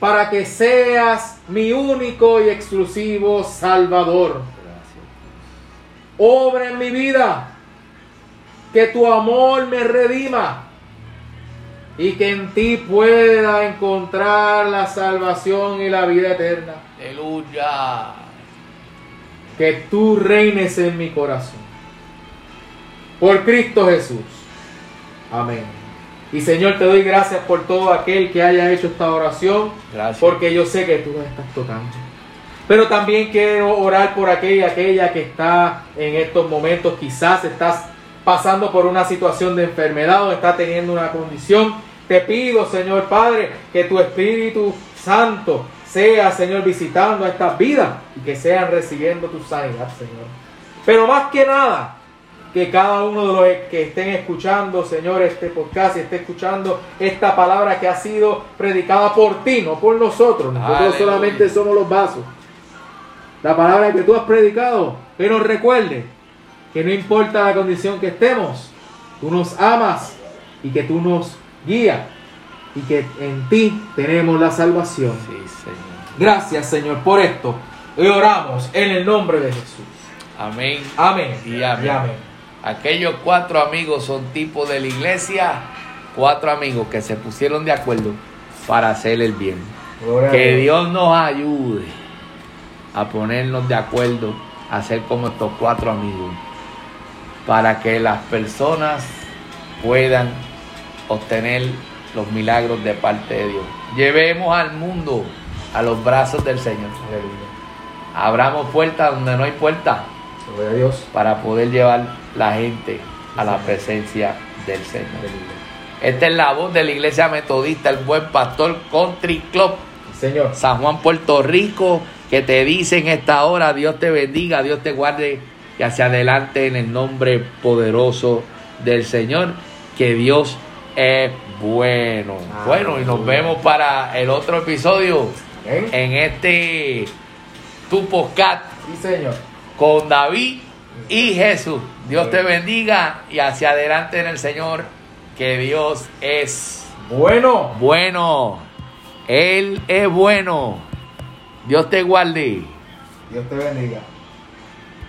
para que seas mi único y exclusivo Salvador. Obra en mi vida, que tu amor me redima y que en ti pueda encontrar la salvación y la vida eterna. Aleluya. Que tú reines en mi corazón. Por Cristo Jesús. Amén. Y Señor, te doy gracias por todo aquel que haya hecho esta oración. Gracias. Porque yo sé que tú estás tocando. Pero también quiero orar por aquella, aquella que está en estos momentos, quizás estás pasando por una situación de enfermedad o está teniendo una condición. Te pido, Señor Padre, que tu Espíritu Santo sea, Señor, visitando estas vidas y que sean recibiendo tu sanidad, Señor. Pero más que nada, que cada uno de los que estén escuchando, Señor, este podcast y esté escuchando esta palabra que ha sido predicada por ti, no por nosotros. Nosotros Aleluya. solamente somos los vasos. La palabra que tú has predicado, que nos recuerde que no importa la condición que estemos, tú nos amas y que tú nos guías y que en ti tenemos la salvación. Sí, Señor. Gracias, Señor, por esto. Y oramos en el nombre de Jesús. Amén. Amén. Y amén. Aquellos cuatro amigos son tipos de la iglesia, cuatro amigos que se pusieron de acuerdo para hacer el bien. Gloria Que Dios nos ayude a ponernos de acuerdo, a ser como estos cuatro amigos, para que las personas puedan obtener los milagros de parte de Dios. Llevemos al mundo a los brazos del Señor. Abramos puertas donde no hay puertas para poder llevar la gente a la presencia del Señor. Esta es la voz de la iglesia metodista, el buen pastor Country Club, Señor. San Juan, Puerto Rico, que te dice en esta hora, Dios te bendiga, Dios te guarde y hacia adelante en el nombre poderoso del Señor, que Dios es bueno. Bueno, y nos vemos para el otro episodio Amén. en este Tu Podcast Sí, Señor. con David y Jesús. Dios te bendiga y hacia adelante en el Señor, que Dios es Bueno. bueno. Él es bueno. Dios te guarde. Dios te bendiga.